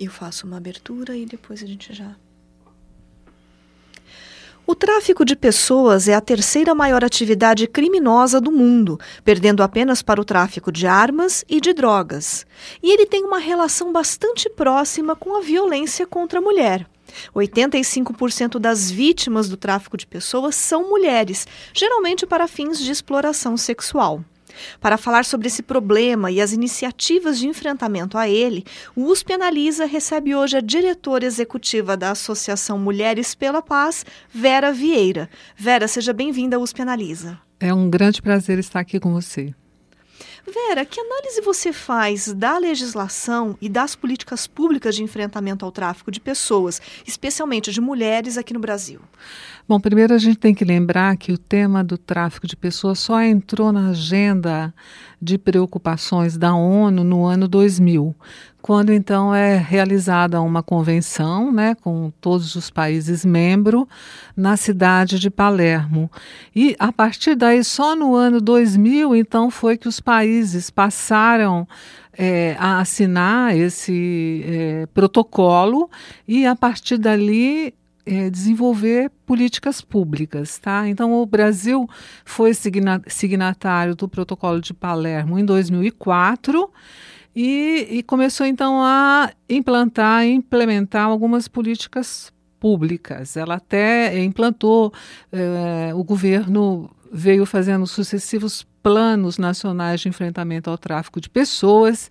Eu faço uma abertura e depois a gente já. O tráfico de pessoas é a terceira maior atividade criminosa do mundo, perdendo apenas para o tráfico de armas e de drogas. E ele tem uma relação bastante próxima com a violência contra a mulher. 85% das vítimas do tráfico de pessoas são mulheres, geralmente para fins de exploração sexual. Para falar sobre esse problema e as iniciativas de enfrentamento a ele, o USP Analisa recebe hoje a diretora executiva da Associação Mulheres pela Paz, Vera Vieira. Vera, seja bem-vinda ao USP Analisa. É um grande prazer estar aqui com você. Vera, que análise você faz da legislação e das políticas públicas de enfrentamento ao tráfico de pessoas, especialmente de mulheres aqui no Brasil? Bom, primeiro a gente tem que lembrar que o tema do tráfico de pessoas só entrou na agenda de preocupações da ONU no ano 2000, quando então é realizada uma convenção, né, com todos os países membros na cidade de Palermo. E a partir daí, só no ano 2000, então foi que os países passaram é, a assinar esse é, protocolo e a partir dali é, desenvolver políticas públicas, tá? Então o Brasil foi signatário do Protocolo de Palermo em 2004 e, e começou então a implantar, implementar algumas políticas públicas. Ela até implantou, é, o governo veio fazendo sucessivos planos nacionais de enfrentamento ao tráfico de pessoas,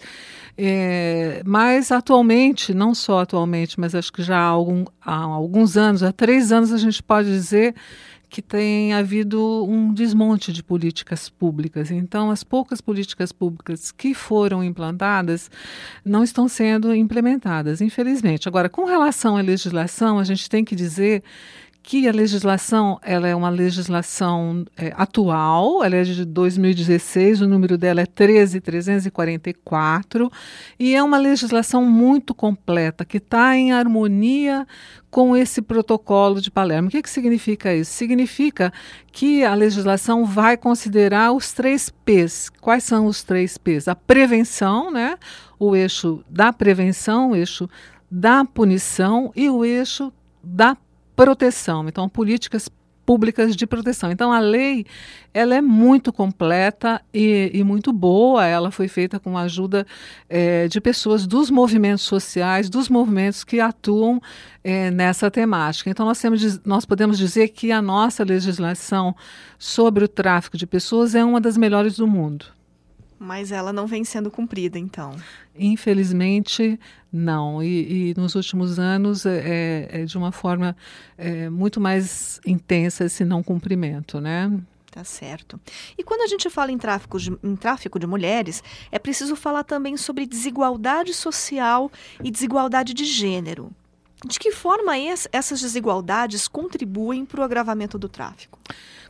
é, mas atualmente, não só atualmente, mas acho que já há, algum, há alguns anos, há três anos, a gente pode dizer que tem havido um desmonte de políticas públicas. Então, as poucas políticas públicas que foram implantadas não estão sendo implementadas, infelizmente. Agora, com relação à legislação, a gente tem que dizer que a legislação ela é uma legislação é, atual, ela é de 2016, o número dela é 13344 e é uma legislação muito completa que está em harmonia com esse protocolo de Palermo. O que, que significa isso? Significa que a legislação vai considerar os três P's. Quais são os três P's? A prevenção, né? o eixo da prevenção, o eixo da punição e o eixo da proteção. Então, políticas públicas de proteção. Então, a lei ela é muito completa e, e muito boa. Ela foi feita com a ajuda é, de pessoas dos movimentos sociais, dos movimentos que atuam é, nessa temática. Então, nós, temos, nós podemos dizer que a nossa legislação sobre o tráfico de pessoas é uma das melhores do mundo. Mas ela não vem sendo cumprida, então. Infelizmente, não. E, e nos últimos anos é, é, é de uma forma é, muito mais intensa esse não cumprimento, né? Tá certo. E quando a gente fala em tráfico, de, em tráfico de mulheres, é preciso falar também sobre desigualdade social e desigualdade de gênero. De que forma essas desigualdades contribuem para o agravamento do tráfico?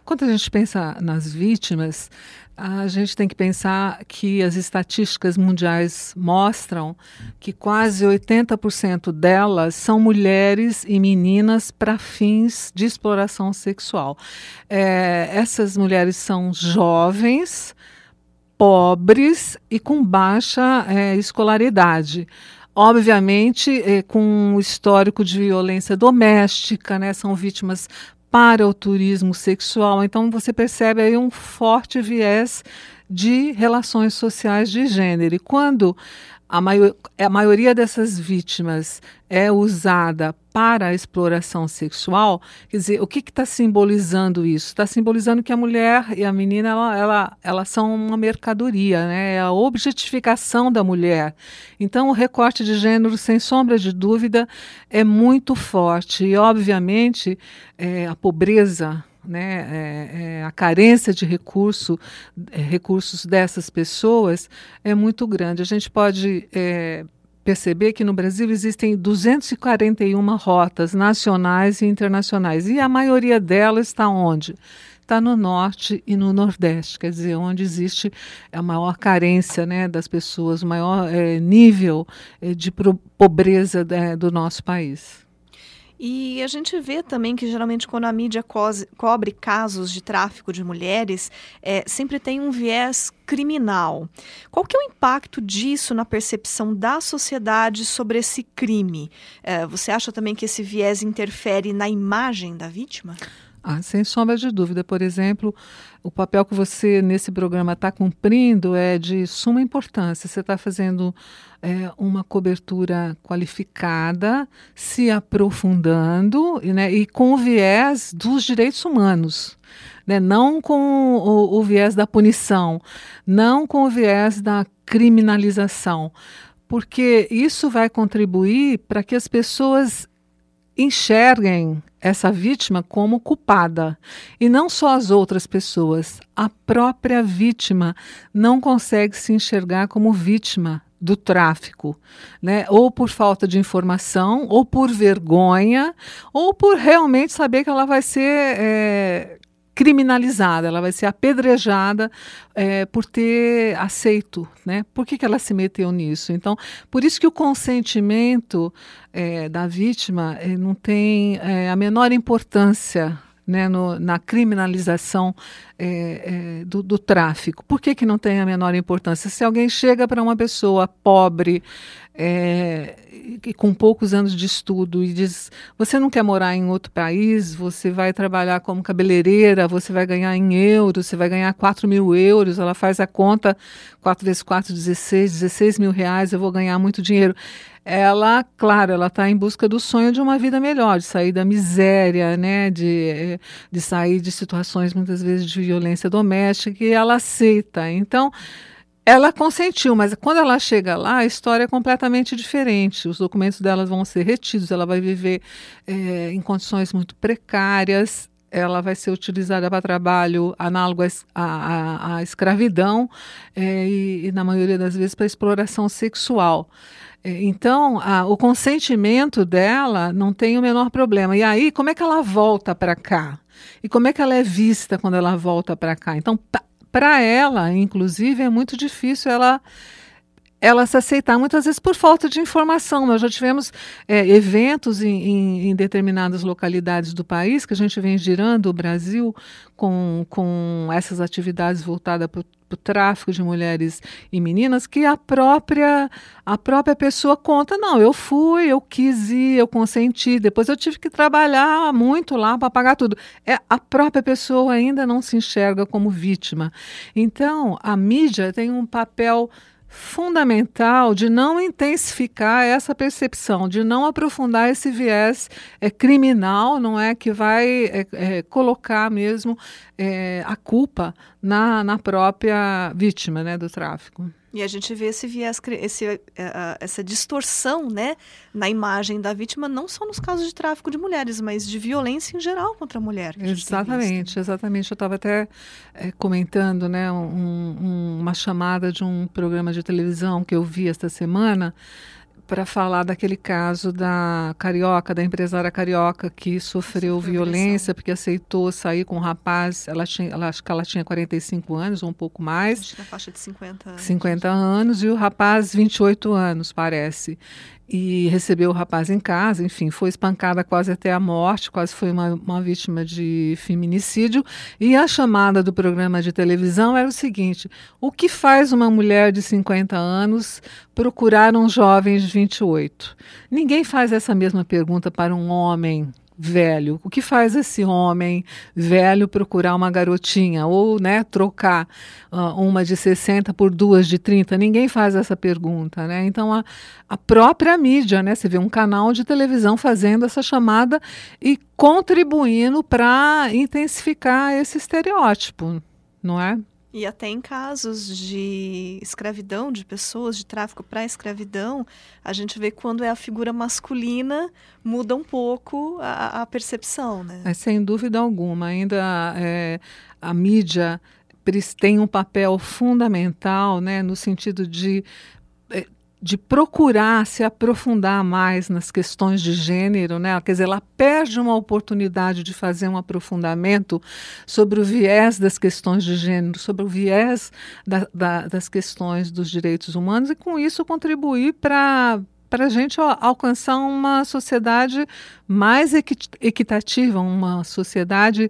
Quando a gente pensa nas vítimas, a gente tem que pensar que as estatísticas mundiais mostram que quase 80% delas são mulheres e meninas para fins de exploração sexual. É, essas mulheres são jovens, pobres e com baixa é, escolaridade obviamente é, com um histórico de violência doméstica, né, são vítimas para o turismo sexual. Então você percebe aí um forte viés de relações sociais de gênero. E quando a, maior, a maioria dessas vítimas é usada para a exploração sexual, quer dizer, o que está simbolizando isso? Está simbolizando que a mulher e a menina ela, ela, elas são uma mercadoria, né? é a objetificação da mulher. Então, o recorte de gênero, sem sombra de dúvida, é muito forte. E, obviamente, é, a pobreza né, é, é, a carência de recurso, é, recursos dessas pessoas é muito grande. A gente pode é, perceber que no Brasil existem 241 rotas nacionais e internacionais e a maioria delas está onde? Está no norte e no nordeste, quer dizer, onde existe a maior carência né, das pessoas, o maior é, nível é, de pobreza do nosso país. E a gente vê também que geralmente quando a mídia co cobre casos de tráfico de mulheres, é, sempre tem um viés criminal. Qual que é o impacto disso na percepção da sociedade sobre esse crime? É, você acha também que esse viés interfere na imagem da vítima? Ah, sem sombra de dúvida. Por exemplo, o papel que você nesse programa está cumprindo é de suma importância. Você está fazendo é, uma cobertura qualificada, se aprofundando né, e com o viés dos direitos humanos. Né, não com o, o viés da punição, não com o viés da criminalização, porque isso vai contribuir para que as pessoas enxerguem essa vítima como culpada. E não só as outras pessoas, a própria vítima não consegue se enxergar como vítima do tráfico, né? ou por falta de informação, ou por vergonha, ou por realmente saber que ela vai ser é, criminalizada, ela vai ser apedrejada é, por ter aceito, né? Por que, que ela se meteu nisso? Então, por isso que o consentimento é, da vítima é, não tem é, a menor importância né, no, na criminalização é, é, do, do, tráfico. Por que, que não tem a menor importância? Se alguém chega para uma pessoa pobre, é, com poucos anos de estudo e diz: você não quer morar em outro país, você vai trabalhar como cabeleireira, você vai ganhar em euros, você vai ganhar 4 mil euros. Ela faz a conta: 4 vezes 4, 16, 16 mil reais, eu vou ganhar muito dinheiro. Ela, claro, ela está em busca do sonho de uma vida melhor, de sair da miséria, né, de, de sair de situações muitas vezes de violência doméstica, e ela aceita. Então, ela consentiu, mas quando ela chega lá, a história é completamente diferente. Os documentos dela vão ser retidos, ela vai viver é, em condições muito precárias, ela vai ser utilizada para trabalho análogo à, escravidão é, e, e, na maioria das vezes, para exploração sexual. É, então, a, o consentimento dela não tem o menor problema. E aí, como é que ela volta para cá? E como é que ela é vista quando ela volta para cá? Então, para ela, inclusive, é muito difícil ela ela se aceitar, muitas vezes por falta de informação. Nós já tivemos é, eventos em, em, em, determinadas localidades do país, que a gente vem girando o Brasil com, com essas atividades voltadas para o tráfico de mulheres e meninas, que a própria, a própria pessoa conta, não, eu fui, eu quis ir, eu consenti, depois eu tive que trabalhar muito lá para pagar tudo. É, a própria pessoa ainda não se enxerga como vítima. Então, a mídia tem um papel fundamental de não intensificar essa percepção, de não aprofundar esse viés é, criminal, não é que vai é, é, colocar mesmo é, a culpa na, na própria vítima né, do tráfico. E a gente vê esse viés, esse, uh, essa distorção né, na imagem da vítima, não só nos casos de tráfico de mulheres, mas de violência em geral contra a mulher. A exatamente, exatamente. Eu estava até é, comentando né, um, um, uma chamada de um programa de televisão que eu vi esta semana para falar daquele caso da carioca, da empresária carioca que sofreu violência porque aceitou sair com um rapaz, ela tinha, ela, acho que ela tinha 45 anos ou um pouco mais. Acho que na faixa de 50 anos. 50 anos e o rapaz 28 anos, parece e recebeu o rapaz em casa, enfim, foi espancada quase até a morte, quase foi uma, uma vítima de feminicídio. E a chamada do programa de televisão era o seguinte: o que faz uma mulher de 50 anos procurar um jovem de 28? Ninguém faz essa mesma pergunta para um homem velho. O que faz esse homem velho procurar uma garotinha ou né, trocar uh, uma de 60 por duas de 30? Ninguém faz essa pergunta. Né? Então, a, a própria mídia, né, você vê um canal de televisão fazendo essa chamada e contribuindo para intensificar esse estereótipo, não é? E até em casos de escravidão, de pessoas de tráfico para escravidão, a gente vê quando é a figura masculina, muda um pouco a, a percepção, né? É, sem dúvida alguma. Ainda é, a mídia tem um papel fundamental, né, no sentido de de procurar se aprofundar mais nas questões de gênero, né? Quer dizer, ela perde uma oportunidade de fazer um aprofundamento sobre o viés das questões de gênero, sobre o viés da, da, das questões dos direitos humanos e com isso contribuir para para a gente alcançar uma sociedade mais equitativa, uma sociedade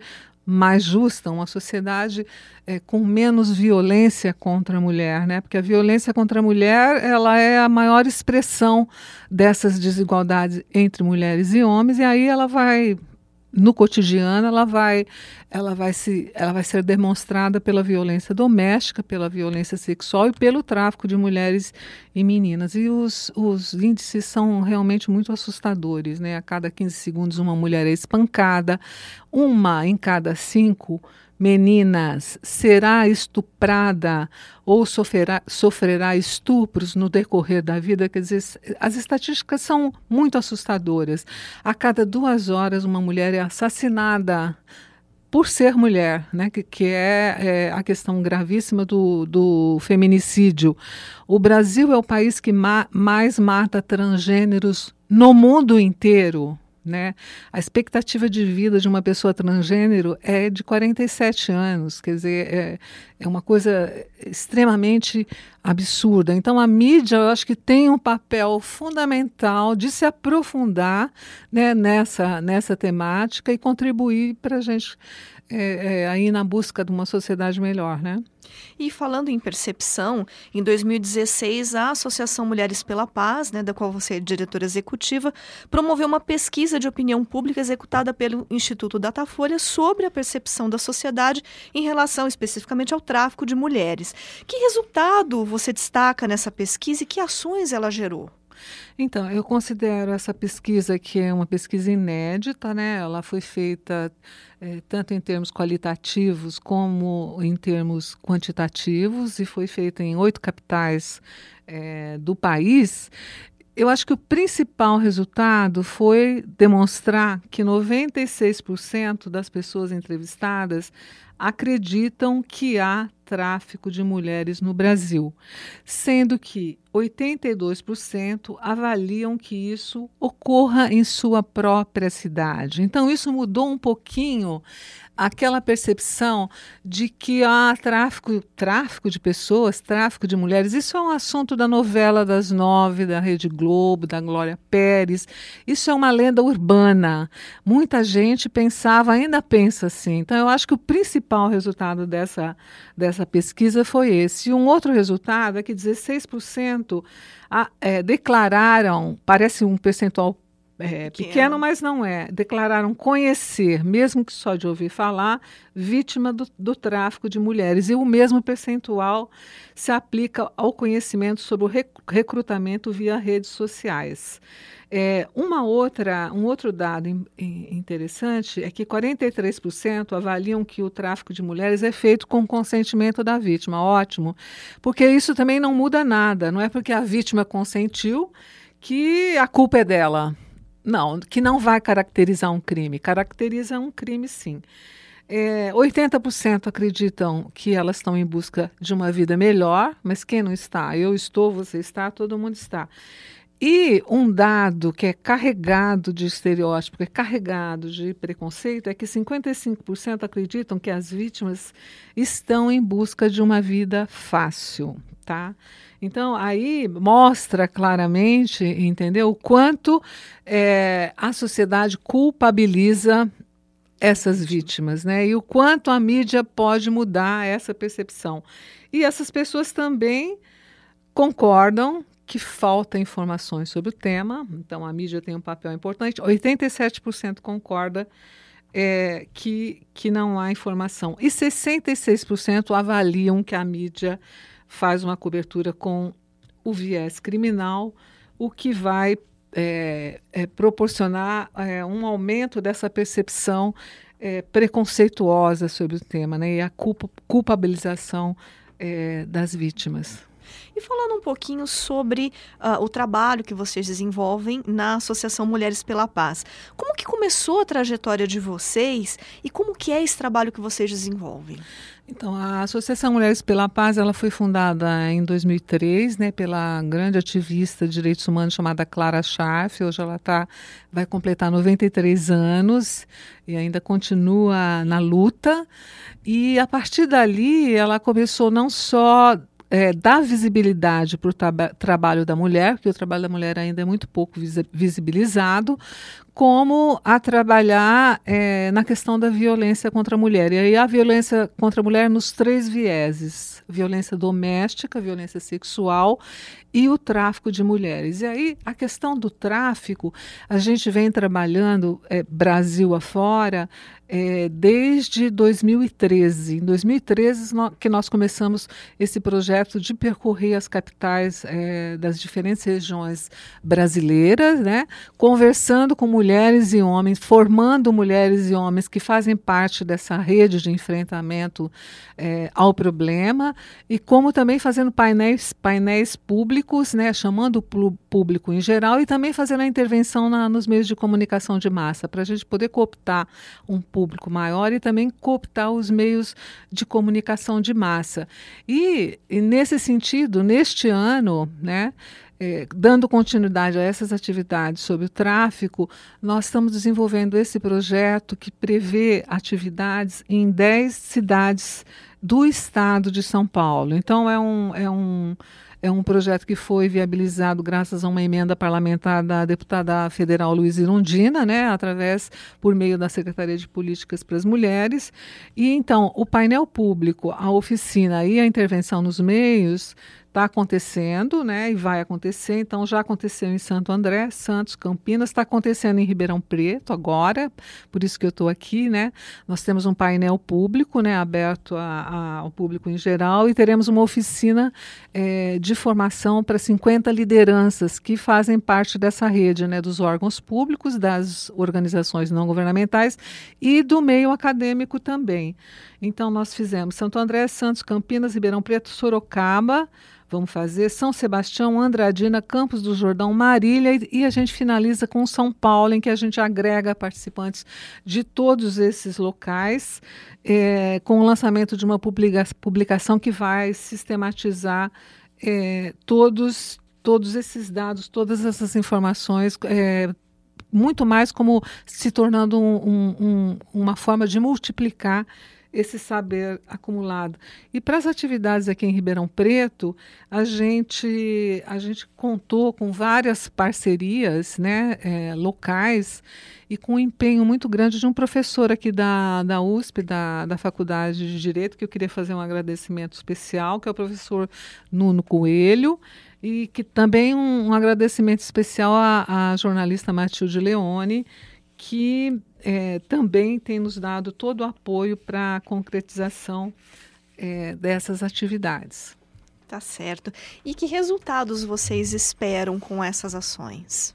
mais justa, uma sociedade é, com menos violência contra a mulher, né? Porque a violência contra a mulher ela é a maior expressão dessas desigualdades entre mulheres e homens e aí ela vai no cotidiano ela vai ela vai se ela vai ser demonstrada pela violência doméstica pela violência sexual e pelo tráfico de mulheres e meninas. E os, os índices são realmente muito assustadores né? A cada 15 segundos uma mulher é espancada uma em cada cinco meninas será estuprada ou sofrerá, sofrerá estupros no decorrer da vida. Quer dizer, as estatísticas são muito assustadoras. A cada duas horas, uma mulher é assassinada por ser mulher, né, que, que é, é, a questão gravíssima do, do feminicídio. O Brasil é o país que ma mais mata transgêneros no mundo inteiro. Né? A expectativa de vida de uma pessoa transgênero é de 47 anos, quer dizer, é, é uma coisa extremamente absurda. Então, a mídia, eu acho que tem um papel fundamental de se aprofundar né, nessa, nessa temática e contribuir para a gente é, é, aí na busca de uma sociedade melhor, né? E falando em percepção, em 2016 a Associação Mulheres pela Paz, né, da qual você é diretora executiva, promoveu uma pesquisa de opinião pública executada pelo Instituto Datafolha sobre a percepção da sociedade em relação especificamente ao tráfico de mulheres. Que resultado você destaca nessa pesquisa e que ações ela gerou? Então, eu considero essa pesquisa que é uma pesquisa inédita, né? Ela foi feita é, tanto em termos qualitativos como em termos quantitativos e foi feita em oito capitais é, do país. Eu acho que o principal resultado foi demonstrar que 96% das pessoas entrevistadas acreditam que há tráfico de mulheres no Brasil, sendo que 82% avaliam que isso ocorra em sua própria cidade. Então, isso mudou um pouquinho aquela percepção de que há tráfico, tráfico de pessoas, tráfico de mulheres. Isso é um assunto da novela das nove, da Rede Globo, da Glória Pérez. Isso é uma lenda urbana. Muita gente pensava, ainda pensa assim. Então, eu acho que o principal resultado dessa, dessa pesquisa foi esse. E um outro resultado é que 16% a, é, declararam, parece um percentual é, pequeno, mas não é. Declararam conhecer, mesmo que só de ouvir falar, vítima do, do, tráfico de mulheres. E o mesmo percentual se aplica ao conhecimento sobre o recrutamento via redes sociais. É, uma outra, um outro dado in, in, interessante é que 43% avaliam que o tráfico de mulheres é feito com consentimento da vítima. Ótimo, porque isso também não muda nada. Não é porque a vítima consentiu que a culpa é dela. Não, que não vai caracterizar um crime. Caracteriza um crime, sim. É, 80% acreditam que elas estão em busca de uma vida melhor, mas quem não está? Eu estou, você está, todo mundo está. E um dado que é carregado de estereótipo, é carregado de preconceito, é que 55% acreditam que as vítimas estão em busca de uma vida fácil, tá? Então, aí mostra claramente, entendeu, o quanto é, a sociedade culpabiliza essas vítimas, né? E o quanto a mídia pode mudar essa percepção. E essas pessoas também concordam que falta informações sobre o tema, então a mídia tem um papel importante. 87% concorda é, que, que não há informação. E 66% avaliam que a mídia faz uma cobertura com o viés criminal, o que vai é, é, proporcionar é, um aumento dessa percepção é, preconceituosa sobre o tema né, e a culpa, culpabilização é, das vítimas. E falando um pouquinho sobre uh, o trabalho que vocês desenvolvem na Associação Mulheres pela Paz. Como que começou a trajetória de vocês e como que é esse trabalho que vocês desenvolvem? Então, a Associação Mulheres pela Paz ela foi fundada em 2003 né, pela grande ativista de direitos humanos chamada Clara Schaff. Hoje ela tá, vai completar 93 anos e ainda continua na luta. E a partir dali ela começou não só é, dar visibilidade para o tra trabalho da mulher, porque o trabalho da mulher ainda é muito pouco visibilizado, como a trabalhar é, na questão da violência contra a mulher. E aí a violência contra a mulher nos três vieses: violência doméstica, violência sexual e o tráfico de mulheres. E aí a questão do tráfico, a gente vem trabalhando é, Brasil afora é, desde 2013. Em 2013 no, que nós começamos esse projeto de percorrer as capitais é, das diferentes regiões brasileiras, né, conversando com mulheres e homens, formando mulheres e homens que fazem parte dessa rede de enfrentamento é, ao problema e como também fazendo painéis, painéis públicos, né, chamando o público em geral e também fazendo a intervenção na, nos meios de comunicação de massa para a gente poder cooptar um público público maior e também cooptar os meios de comunicação de massa. E, e nesse sentido, neste ano, né, é, dando continuidade a essas atividades sobre o tráfico, nós estamos desenvolvendo esse projeto que prevê atividades em 10 cidades do estado de São Paulo. Então, é um. É um é um projeto que foi viabilizado graças a uma emenda parlamentar da deputada federal Luiz Irundina, né, através por meio da Secretaria de Políticas para as Mulheres. E então, o painel público, a oficina e a intervenção nos meios está acontecendo, né? E vai acontecer. Então já aconteceu em Santo André, Santos, Campinas, está acontecendo em Ribeirão Preto agora. Por isso que eu estou aqui, né? Nós temos um painel público, né? Aberto a, a, ao público em geral e teremos uma oficina é, de formação para 50 lideranças que fazem parte dessa rede, né? Dos órgãos públicos, das organizações não governamentais e do meio acadêmico também. Então nós fizemos Santo André, Santos, Campinas, Ribeirão Preto, Sorocaba vamos fazer São Sebastião, Andradina, Campos do Jordão, Marília e, a gente finaliza com São Paulo, em que a gente agrega participantes de todos esses locais, é, com o lançamento de uma publica publicação que vai sistematizar é, todos, todos esses dados, todas essas informações. É, muito mais como se tornando um, um, uma forma de multiplicar esse saber acumulado. E para as atividades aqui em Ribeirão Preto, a gente, a gente contou com várias parcerias né, é, locais e com um empenho muito grande de um professor aqui da, da USP, da, da Faculdade de Direito, que eu queria fazer um agradecimento especial, que é o professor Nuno Coelho, e que também um, um agradecimento especial à, à jornalista Matilde Leone, que é, também tem nos dado todo o apoio para a concretização é, dessas atividades. Tá certo. E que resultados vocês esperam com essas ações?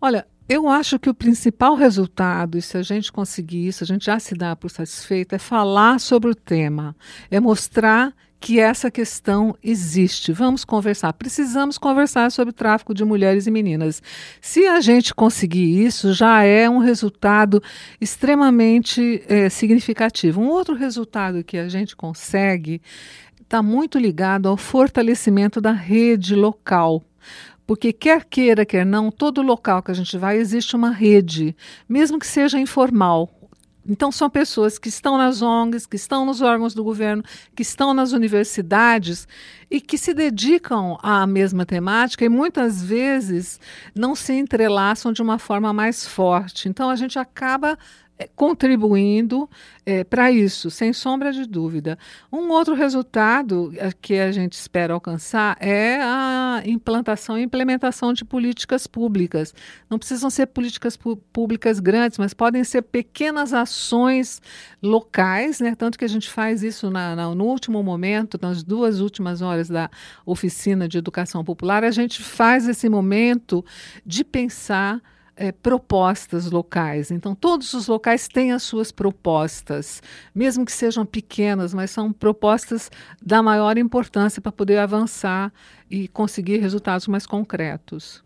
Olha, eu acho que o principal resultado, e se a gente conseguir isso, a gente já se dá por satisfeito, é falar sobre o tema, é mostrar que essa questão existe. Vamos conversar. Precisamos conversar sobre tráfico de mulheres e meninas. Se a gente conseguir isso, já é um resultado extremamente é, significativo. Um outro resultado que a gente consegue está muito ligado ao fortalecimento da rede local. Porque quer queira, quer não, todo local que a gente vai existe uma rede, mesmo que seja informal. Então, são pessoas que estão nas ONGs, que estão nos órgãos do governo, que estão nas universidades e que se dedicam à mesma temática e muitas vezes não se entrelaçam de uma forma mais forte. Então, a gente acaba contribuindo é, para isso, sem sombra de dúvida. Um outro resultado é, que a gente espera alcançar é a implantação e implementação de políticas públicas. Não precisam ser políticas públicas grandes, mas podem ser pequenas ações locais, né? tanto que a gente faz isso na, na, no último momento, nas duas últimas horas da oficina de educação popular, a gente faz esse momento de pensar é, propostas locais. Então, todos os locais têm as suas propostas, mesmo que sejam pequenas, mas são propostas da maior importância para poder avançar e conseguir resultados mais concretos.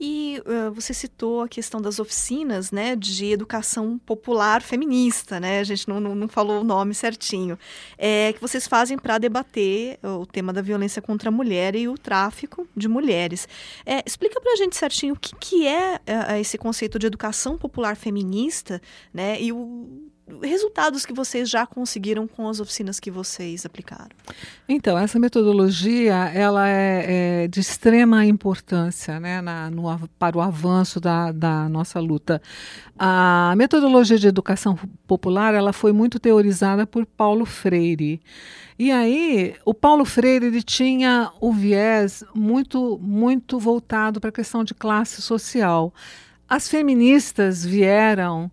E uh, você citou a questão das oficinas, né, de educação popular feminista, né? A gente não, não, não falou o nome certinho. É, que vocês fazem para debater o tema da violência contra a mulher e o tráfico de mulheres. É, explica para a gente certinho o que, que é uh, esse conceito de educação popular feminista, né? E o resultados que vocês já conseguiram com as oficinas que vocês aplicaram? Então, essa metodologia ela é, é de extrema importância né, na, no, para o avanço da, da nossa luta. A metodologia de educação popular ela foi muito teorizada por Paulo Freire. E aí, o Paulo Freire ele tinha o viés muito, muito voltado para a questão de classe social. As feministas vieram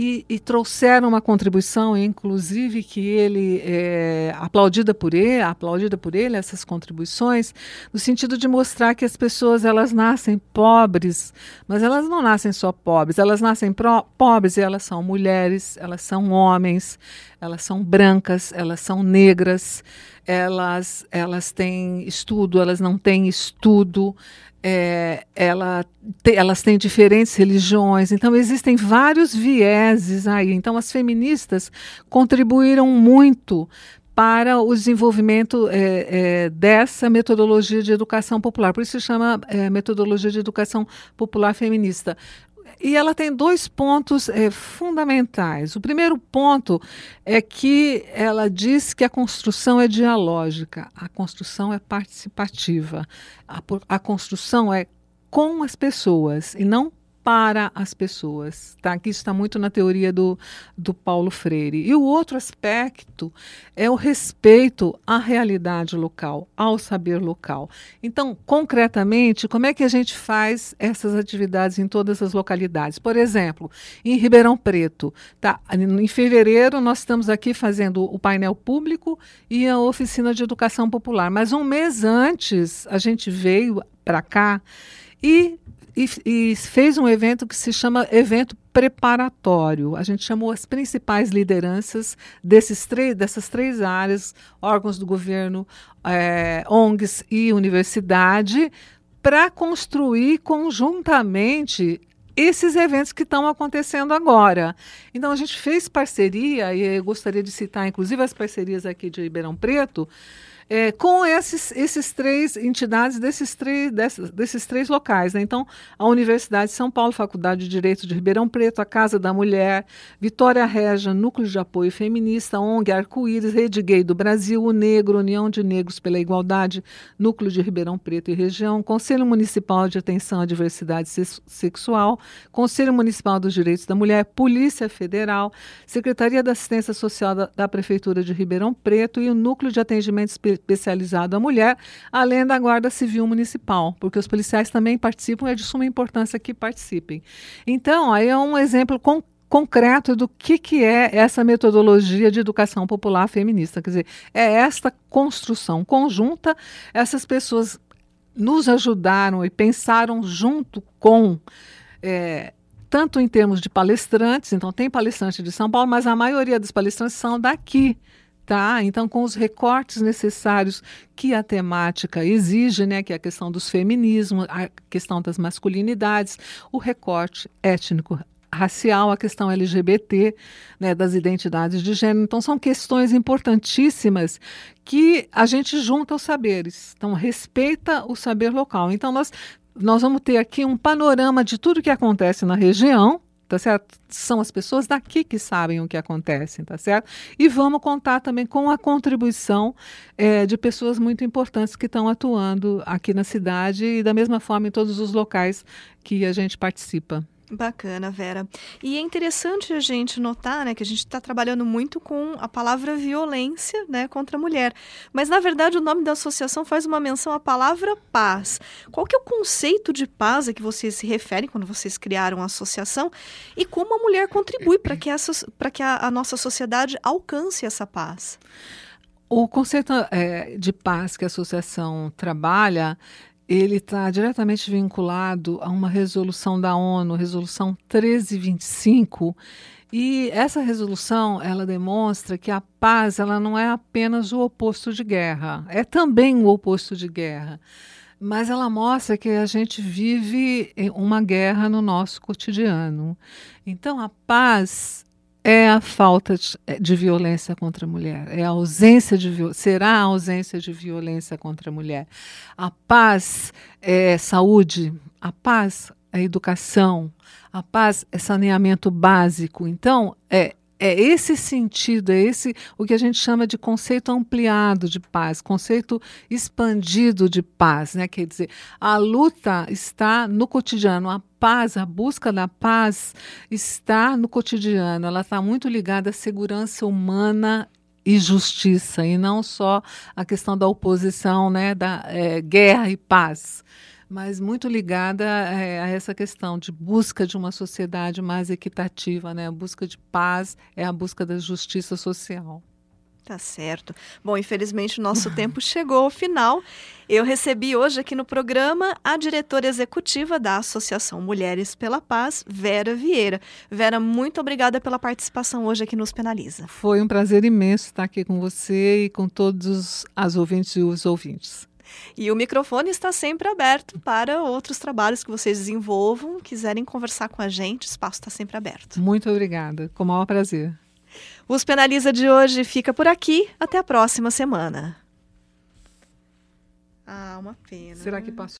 e, e, trouxeram uma contribuição, inclusive que ele é, aplaudida por ele, aplaudida por ele essas contribuições, no sentido de mostrar que as pessoas elas nascem pobres, mas elas não nascem só pobres, elas nascem pro, pobres e elas são mulheres, elas são homens, elas são brancas, elas são negras, elas elas têm estudo, elas não têm estudo é, ela te, elas têm diferentes religiões, então existem vários vieses aí. Então, as feministas contribuíram muito para o desenvolvimento é, é, dessa metodologia de educação popular. Por isso se chama é, metodologia de educação popular feminista. E ela tem dois pontos é, fundamentais. O primeiro ponto é que ela diz que a construção é dialógica, a construção é participativa, a, a construção é com as pessoas e não para as pessoas. Tá? Aqui está muito na teoria do, do Paulo Freire. E o outro aspecto é o respeito à realidade local, ao saber local. Então, concretamente, como é que a gente faz essas atividades em todas as localidades? Por exemplo, em Ribeirão Preto, tá? em fevereiro nós estamos aqui fazendo o painel público e a oficina de educação popular. Mas um mês antes a gente veio para cá e e, e, fez um evento que se chama evento preparatório. A gente chamou as principais lideranças desses três, dessas três áreas, órgãos do governo, é, ONGs e universidade, para construir conjuntamente esses eventos que estão acontecendo agora. Então a gente fez parceria, e eu gostaria de citar inclusive as parcerias aqui de Ribeirão Preto, é, com esses, esses três entidades desses três, desses, desses três locais. Né? Então, a Universidade de São Paulo, Faculdade de Direito de Ribeirão Preto, a Casa da Mulher, Vitória Regia, Núcleo de Apoio Feminista, ONG Arco-Íris, Rede Gay do Brasil, o Negro, União de Negros pela Igualdade, Núcleo de Ribeirão Preto e Região, Conselho Municipal de Atenção à Diversidade Sexual, Conselho Municipal dos Direitos da Mulher, Polícia Federal, Secretaria da Assistência Social da, da Prefeitura de Ribeirão Preto e o Núcleo de Atendimento especializado à mulher, além da Guarda Civil Municipal, porque os policiais também participam, é de suma importância que participem. Então, aí é um exemplo concreto concreto do que, que é essa metodologia de educação popular feminista. Quer dizer, é esta construção conjunta, essas pessoas nos ajudaram e pensaram junto com. É, tanto em termos de palestrantes, então tem palestrante de São Paulo, mas a maioria dos palestrantes são daqui Tá, então com os recortes necessários que a temática exige, né, que é a questão dos feminismos, a questão das masculinidades, o recorte étnico racial, a questão LGBT, né, das identidades de gênero. Então, são questões importantíssimas que a gente junta os saberes. Então, respeita o saber local. Então, nós, nós vamos ter aqui um panorama de tudo que acontece na região, tá certo? São as pessoas daqui que sabem o que acontece, tá certo? E vamos contar também com a contribuição é, de pessoas muito importantes que estão atuando aqui na cidade e da mesma forma em todos os locais que a gente participa. Bacana, Vera. E é interessante a gente notar, né, que a gente está trabalhando muito com a palavra violência, né, contra a mulher. Mas na verdade o nome da associação faz uma menção à palavra paz. Qual que é o conceito de paz a que vocês se referem quando vocês criaram a associação e como a mulher contribui para que essa, que a, a nossa sociedade alcance essa paz? O conceito é, de paz que a associação trabalha ele está diretamente vinculado a uma resolução da ONU, resolução 1325, e essa resolução ela demonstra que a paz ela não é apenas o oposto de guerra, é também o oposto de guerra. Mas ela mostra que a gente vive uma guerra no nosso cotidiano. Então a paz é a falta de, é, de, violência contra a mulher, é a ausência de será a ausência de violência contra a mulher. A paz é saúde, a paz é educação, a paz é saneamento básico. Então, é é esse sentido, é esse o que a gente chama de conceito ampliado de paz, conceito expandido de paz, né? Quer dizer, a luta está no cotidiano, a paz, a busca da paz está no cotidiano, ela está muito ligada à segurança humana e justiça, e não só a questão da oposição, né, da é, guerra e paz mas muito ligada é, a essa questão de busca de uma sociedade mais equitativa, né? A busca de paz é a busca da justiça social. Tá certo. Bom, infelizmente o nosso tempo chegou ao final. Eu recebi hoje aqui no programa a diretora executiva da Associação Mulheres pela Paz, Vera Vieira. Vera, muito obrigada pela participação hoje aqui nos Penaliza. Foi um prazer imenso estar aqui com você e com todos as ouvintes e os ouvintes. E o microfone está sempre aberto para outros trabalhos que vocês desenvolvam, quiserem conversar com a gente, o espaço está sempre aberto. Muito obrigada, com o maior prazer. Os Penaliza de hoje fica por aqui. Até a próxima semana. Ah, uma pena. Será que passou?